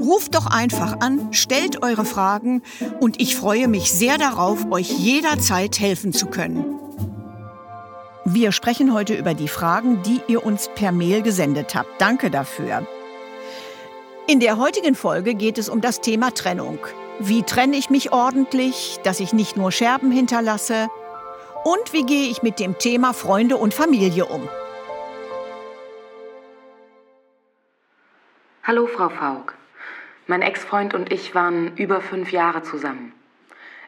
Ruft doch einfach an, stellt eure Fragen und ich freue mich sehr darauf, euch jederzeit helfen zu können. Wir sprechen heute über die Fragen, die ihr uns per Mail gesendet habt. Danke dafür. In der heutigen Folge geht es um das Thema Trennung. Wie trenne ich mich ordentlich, dass ich nicht nur Scherben hinterlasse? Und wie gehe ich mit dem Thema Freunde und Familie um? Hallo, Frau Faulk. Mein Ex-Freund und ich waren über fünf Jahre zusammen.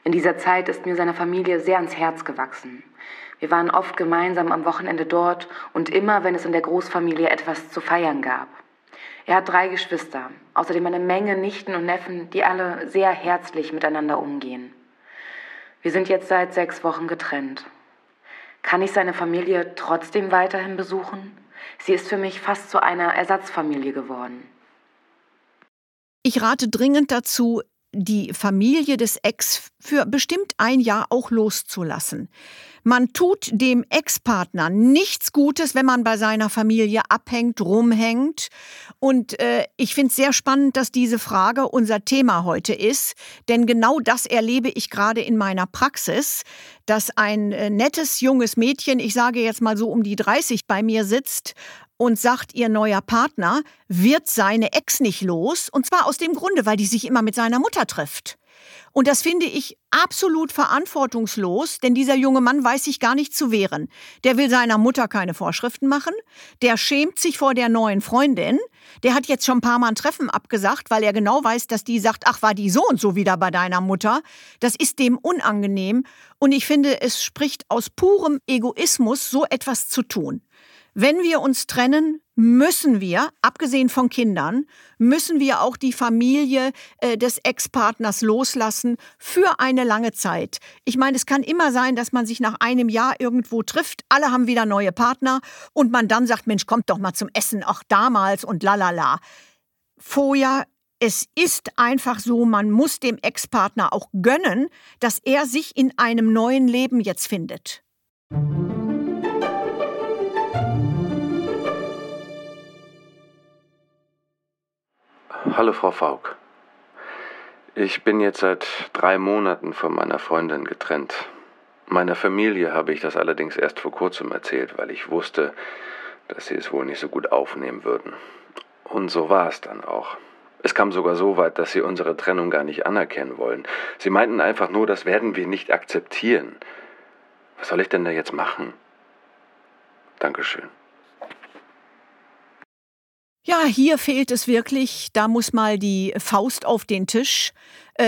In dieser Zeit ist mir seine Familie sehr ans Herz gewachsen. Wir waren oft gemeinsam am Wochenende dort und immer, wenn es in der Großfamilie etwas zu feiern gab. Er hat drei Geschwister, außerdem eine Menge Nichten und Neffen, die alle sehr herzlich miteinander umgehen. Wir sind jetzt seit sechs Wochen getrennt. Kann ich seine Familie trotzdem weiterhin besuchen? Sie ist für mich fast zu einer Ersatzfamilie geworden. Ich rate dringend dazu, die Familie des Ex für bestimmt ein Jahr auch loszulassen. Man tut dem Ex-Partner nichts Gutes, wenn man bei seiner Familie abhängt, rumhängt. Und äh, ich finde es sehr spannend, dass diese Frage unser Thema heute ist. Denn genau das erlebe ich gerade in meiner Praxis, dass ein äh, nettes junges Mädchen, ich sage jetzt mal so um die 30, bei mir sitzt und sagt, ihr neuer Partner wird seine Ex nicht los. Und zwar aus dem Grunde, weil die sich immer mit seiner Mutter trifft. Und das finde ich absolut verantwortungslos, denn dieser junge Mann weiß sich gar nicht zu wehren. Der will seiner Mutter keine Vorschriften machen, der schämt sich vor der neuen Freundin, der hat jetzt schon ein paar Mal ein Treffen abgesagt, weil er genau weiß, dass die sagt, ach, war die so und so wieder bei deiner Mutter. Das ist dem unangenehm und ich finde, es spricht aus purem Egoismus, so etwas zu tun. Wenn wir uns trennen, müssen wir, abgesehen von Kindern, müssen wir auch die Familie äh, des Ex-Partners loslassen für eine lange Zeit. Ich meine, es kann immer sein, dass man sich nach einem Jahr irgendwo trifft, alle haben wieder neue Partner und man dann sagt, Mensch, kommt doch mal zum Essen, auch damals und lalala. Vorher es ist einfach so, man muss dem Ex-Partner auch gönnen, dass er sich in einem neuen Leben jetzt findet. Hallo Frau Faulk. Ich bin jetzt seit drei Monaten von meiner Freundin getrennt. Meiner Familie habe ich das allerdings erst vor kurzem erzählt, weil ich wusste, dass sie es wohl nicht so gut aufnehmen würden. Und so war es dann auch. Es kam sogar so weit, dass sie unsere Trennung gar nicht anerkennen wollen. Sie meinten einfach nur, das werden wir nicht akzeptieren. Was soll ich denn da jetzt machen? Dankeschön. Ja, hier fehlt es wirklich, da muss mal die Faust auf den Tisch,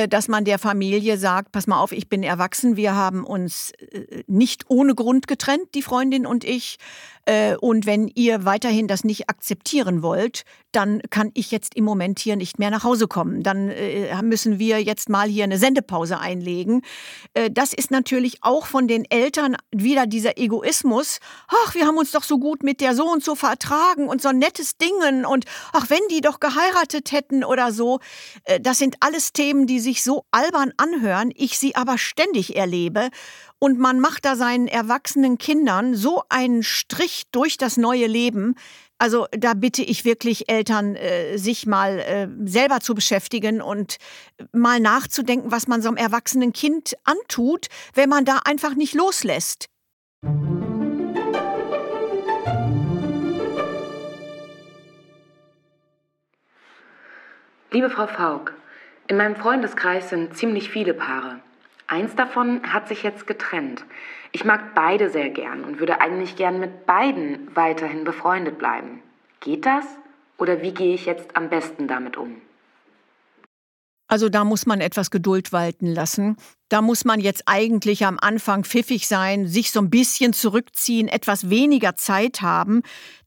dass man der Familie sagt, pass mal auf, ich bin erwachsen, wir haben uns äh, nicht ohne Grund getrennt, die Freundin und ich. Äh, und wenn ihr weiterhin das nicht akzeptieren wollt, dann kann ich jetzt im Moment hier nicht mehr nach Hause kommen. Dann äh, müssen wir jetzt mal hier eine Sendepause einlegen. Äh, das ist natürlich auch von den Eltern wieder dieser Egoismus. Ach, wir haben uns doch so gut mit der so und so vertragen und so ein nettes Dingen und ach, wenn die doch geheiratet hätten oder so. Das sind alles Themen, die sich so albern anhören, ich sie aber ständig erlebe und man macht da seinen erwachsenen Kindern so einen Strich durch das neue Leben. Also da bitte ich wirklich Eltern, äh, sich mal äh, selber zu beschäftigen und mal nachzudenken, was man so einem erwachsenen Kind antut, wenn man da einfach nicht loslässt. Liebe Frau Faulk, in meinem Freundeskreis sind ziemlich viele Paare. Eins davon hat sich jetzt getrennt. Ich mag beide sehr gern und würde eigentlich gern mit beiden weiterhin befreundet bleiben. Geht das? Oder wie gehe ich jetzt am besten damit um? Also da muss man etwas Geduld walten lassen. Da muss man jetzt eigentlich am Anfang pfiffig sein, sich so ein bisschen zurückziehen, etwas weniger Zeit haben,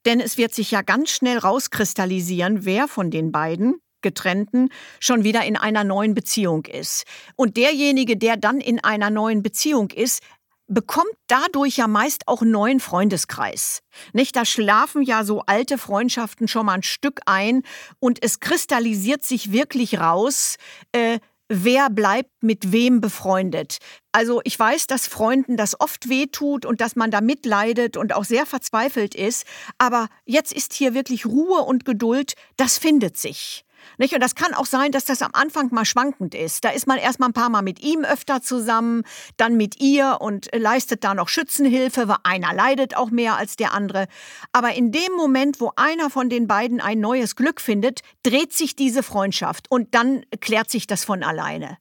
denn es wird sich ja ganz schnell rauskristallisieren, wer von den beiden getrennten schon wieder in einer neuen Beziehung ist. Und derjenige, der dann in einer neuen Beziehung ist, bekommt dadurch ja meist auch einen neuen Freundeskreis. Nicht? Da schlafen ja so alte Freundschaften schon mal ein Stück ein und es kristallisiert sich wirklich raus, äh, wer bleibt mit wem befreundet. Also ich weiß, dass Freunden das oft wehtut und dass man da mitleidet und auch sehr verzweifelt ist, aber jetzt ist hier wirklich Ruhe und Geduld, das findet sich. Nicht? Und das kann auch sein, dass das am Anfang mal schwankend ist. Da ist man erst mal ein paar Mal mit ihm öfter zusammen, dann mit ihr und leistet da noch Schützenhilfe, weil einer leidet auch mehr als der andere. Aber in dem Moment, wo einer von den beiden ein neues Glück findet, dreht sich diese Freundschaft und dann klärt sich das von alleine.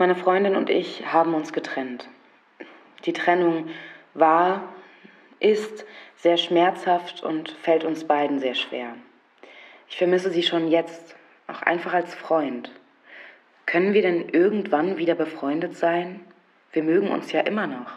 Meine Freundin und ich haben uns getrennt. Die Trennung war, ist sehr schmerzhaft und fällt uns beiden sehr schwer. Ich vermisse sie schon jetzt, auch einfach als Freund. Können wir denn irgendwann wieder befreundet sein? Wir mögen uns ja immer noch.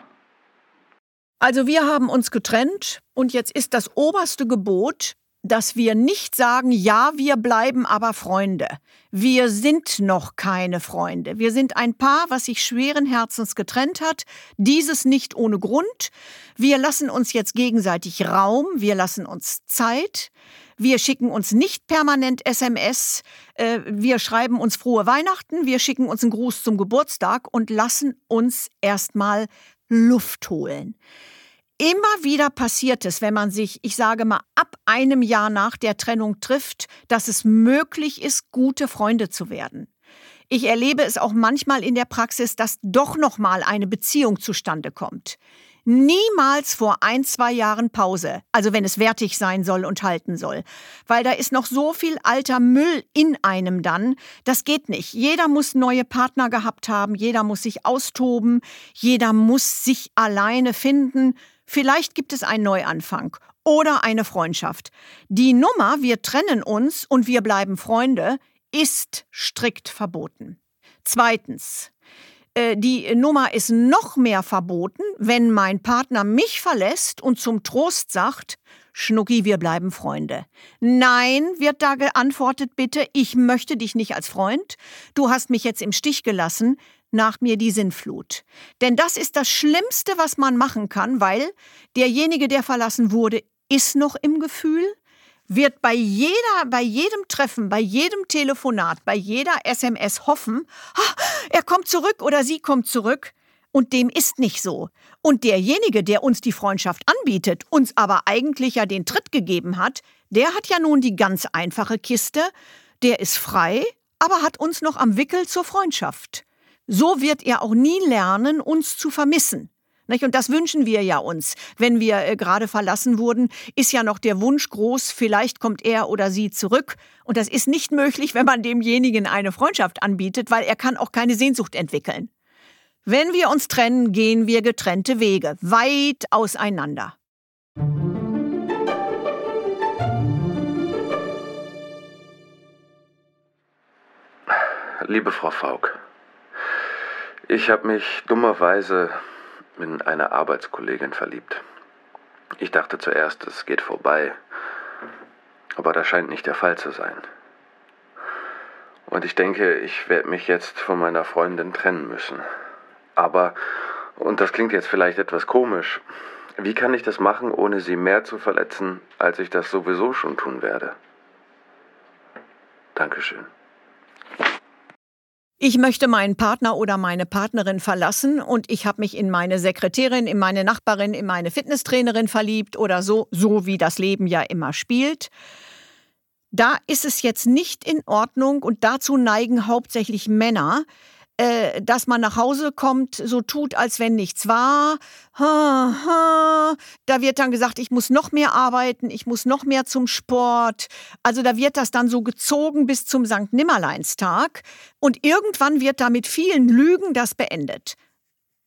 Also wir haben uns getrennt und jetzt ist das oberste Gebot, dass wir nicht sagen, ja, wir bleiben aber Freunde. Wir sind noch keine Freunde. Wir sind ein Paar, was sich schweren Herzens getrennt hat. Dieses nicht ohne Grund. Wir lassen uns jetzt gegenseitig Raum. Wir lassen uns Zeit. Wir schicken uns nicht permanent SMS. Äh, wir schreiben uns frohe Weihnachten. Wir schicken uns einen Gruß zum Geburtstag und lassen uns erstmal Luft holen immer wieder passiert es, wenn man sich, ich sage mal, ab einem Jahr nach der Trennung trifft, dass es möglich ist, gute Freunde zu werden. Ich erlebe es auch manchmal in der Praxis, dass doch noch mal eine Beziehung zustande kommt. Niemals vor ein, zwei Jahren Pause, also wenn es wertig sein soll und halten soll. Weil da ist noch so viel alter Müll in einem dann, das geht nicht. Jeder muss neue Partner gehabt haben, jeder muss sich austoben, jeder muss sich alleine finden, Vielleicht gibt es einen Neuanfang oder eine Freundschaft. Die Nummer, wir trennen uns und wir bleiben Freunde, ist strikt verboten. Zweitens, äh, die Nummer ist noch mehr verboten, wenn mein Partner mich verlässt und zum Trost sagt, Schnucki, wir bleiben Freunde. Nein, wird da geantwortet, bitte, ich möchte dich nicht als Freund. Du hast mich jetzt im Stich gelassen nach mir die Sinnflut. Denn das ist das Schlimmste, was man machen kann, weil derjenige, der verlassen wurde, ist noch im Gefühl, wird bei jeder, bei jedem Treffen, bei jedem Telefonat, bei jeder SMS hoffen, ah, er kommt zurück oder sie kommt zurück. Und dem ist nicht so. Und derjenige, der uns die Freundschaft anbietet, uns aber eigentlich ja den Tritt gegeben hat, der hat ja nun die ganz einfache Kiste, der ist frei, aber hat uns noch am Wickel zur Freundschaft. So wird er auch nie lernen, uns zu vermissen. Und das wünschen wir ja uns. Wenn wir äh, gerade verlassen wurden, ist ja noch der Wunsch groß, vielleicht kommt er oder sie zurück. Und das ist nicht möglich, wenn man demjenigen eine Freundschaft anbietet, weil er kann auch keine Sehnsucht entwickeln. Wenn wir uns trennen, gehen wir getrennte Wege, weit auseinander. Liebe Frau Faulk, ich habe mich dummerweise in eine Arbeitskollegin verliebt. Ich dachte zuerst, es geht vorbei, aber das scheint nicht der Fall zu sein. Und ich denke, ich werde mich jetzt von meiner Freundin trennen müssen. Aber, und das klingt jetzt vielleicht etwas komisch, wie kann ich das machen, ohne sie mehr zu verletzen, als ich das sowieso schon tun werde? Dankeschön. Ich möchte meinen Partner oder meine Partnerin verlassen und ich habe mich in meine Sekretärin, in meine Nachbarin, in meine Fitnesstrainerin verliebt oder so, so wie das Leben ja immer spielt. Da ist es jetzt nicht in Ordnung und dazu neigen hauptsächlich Männer, äh, dass man nach Hause kommt, so tut, als wenn nichts war. Da wird dann gesagt, ich muss noch mehr arbeiten, ich muss noch mehr zum Sport. Also da wird das dann so gezogen bis zum St. Nimmerleinstag. Und irgendwann wird da mit vielen Lügen das beendet.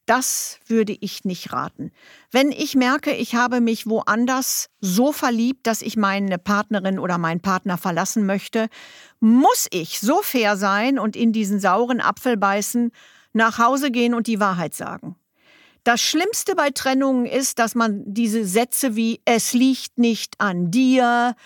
Das würde ich nicht raten. Wenn ich merke, ich habe mich woanders so verliebt, dass ich meine Partnerin oder meinen Partner verlassen möchte, muss ich so fair sein und in diesen sauren Apfel beißen, nach Hause gehen und die Wahrheit sagen. Das Schlimmste bei Trennungen ist, dass man diese Sätze wie es liegt nicht an dir,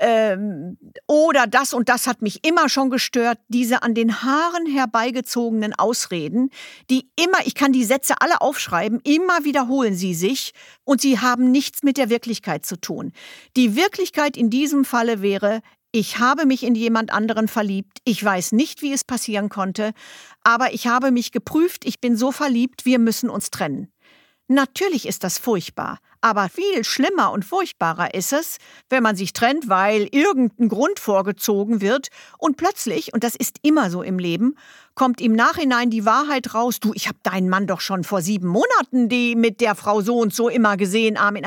ähm, oder das und das hat mich immer schon gestört, diese an den Haaren herbeigezogenen Ausreden, die immer, ich kann die Sätze alle aufschreiben, immer wiederholen sie sich und sie haben nichts mit der Wirklichkeit zu tun. Die Wirklichkeit in diesem Falle wäre, ich habe mich in jemand anderen verliebt. Ich weiß nicht, wie es passieren konnte, aber ich habe mich geprüft, ich bin so verliebt, wir müssen uns trennen. Natürlich ist das furchtbar, aber viel schlimmer und furchtbarer ist es, wenn man sich trennt, weil irgendein Grund vorgezogen wird und plötzlich, und das ist immer so im Leben, kommt im Nachhinein die Wahrheit raus, du, ich habe deinen Mann doch schon vor sieben Monaten die mit der Frau so und so immer gesehen, Armin.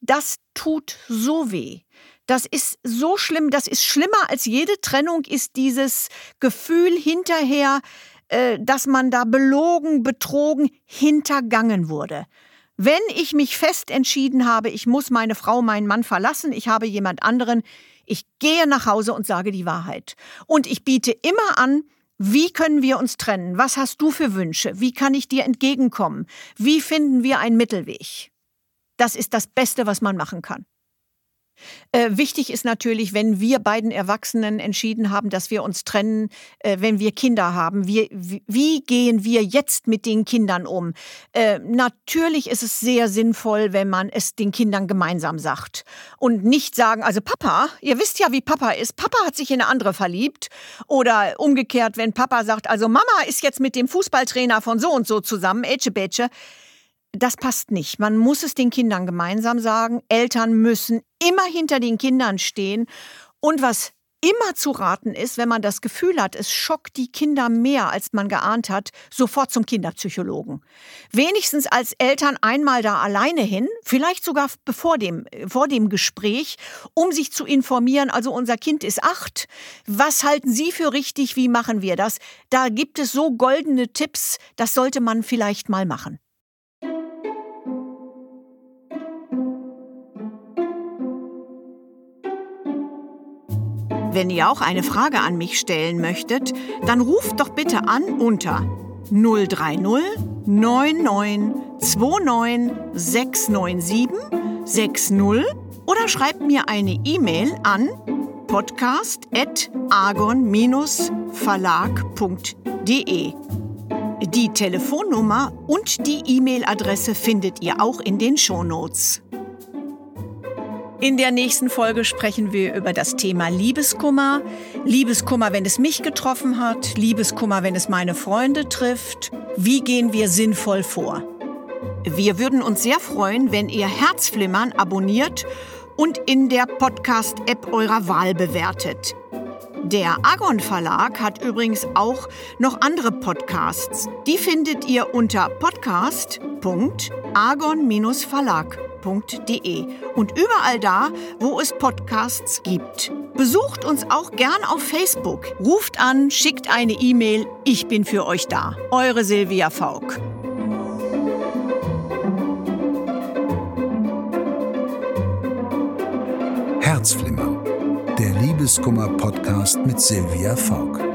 Das tut so weh. Das ist so schlimm, das ist schlimmer als jede Trennung, ist dieses Gefühl hinterher, äh, dass man da belogen, betrogen, hintergangen wurde. Wenn ich mich fest entschieden habe, ich muss meine Frau, meinen Mann verlassen, ich habe jemand anderen, ich gehe nach Hause und sage die Wahrheit. Und ich biete immer an, wie können wir uns trennen? Was hast du für Wünsche? Wie kann ich dir entgegenkommen? Wie finden wir einen Mittelweg? Das ist das Beste, was man machen kann. Äh, wichtig ist natürlich, wenn wir beiden Erwachsenen entschieden haben, dass wir uns trennen, äh, wenn wir Kinder haben. Wir, wie gehen wir jetzt mit den Kindern um? Äh, natürlich ist es sehr sinnvoll, wenn man es den Kindern gemeinsam sagt und nicht sagen, also Papa, ihr wisst ja, wie Papa ist. Papa hat sich in eine andere verliebt. Oder umgekehrt, wenn Papa sagt, also Mama ist jetzt mit dem Fußballtrainer von so und so zusammen, Ätsche Bätsche das passt nicht. Man muss es den Kindern gemeinsam sagen. Eltern müssen immer hinter den Kindern stehen. Und was immer zu raten ist, wenn man das Gefühl hat, es schockt die Kinder mehr, als man geahnt hat, sofort zum Kinderpsychologen. Wenigstens als Eltern einmal da alleine hin, vielleicht sogar bevor dem, vor dem Gespräch, um sich zu informieren, also unser Kind ist acht, was halten Sie für richtig, wie machen wir das? Da gibt es so goldene Tipps, das sollte man vielleicht mal machen. Wenn ihr auch eine Frage an mich stellen möchtet, dann ruft doch bitte an unter 030 99 29 697 60 oder schreibt mir eine E-Mail an podcast.argon-verlag.de. Die Telefonnummer und die E-Mail-Adresse findet ihr auch in den Shownotes. In der nächsten Folge sprechen wir über das Thema Liebeskummer. Liebeskummer, wenn es mich getroffen hat. Liebeskummer, wenn es meine Freunde trifft. Wie gehen wir sinnvoll vor? Wir würden uns sehr freuen, wenn ihr Herzflimmern abonniert und in der Podcast-App eurer Wahl bewertet. Der Agon Verlag hat übrigens auch noch andere Podcasts. Die findet ihr unter podcast.agon-verlag.de www.ftf.de und überall da, wo es Podcasts gibt. Besucht uns auch gern auf Facebook. Ruft an, schickt eine E-Mail. Ich bin für euch da. Eure Silvia Faulk. Herzflimmer, der Liebeskummer-Podcast mit Silvia Faulk.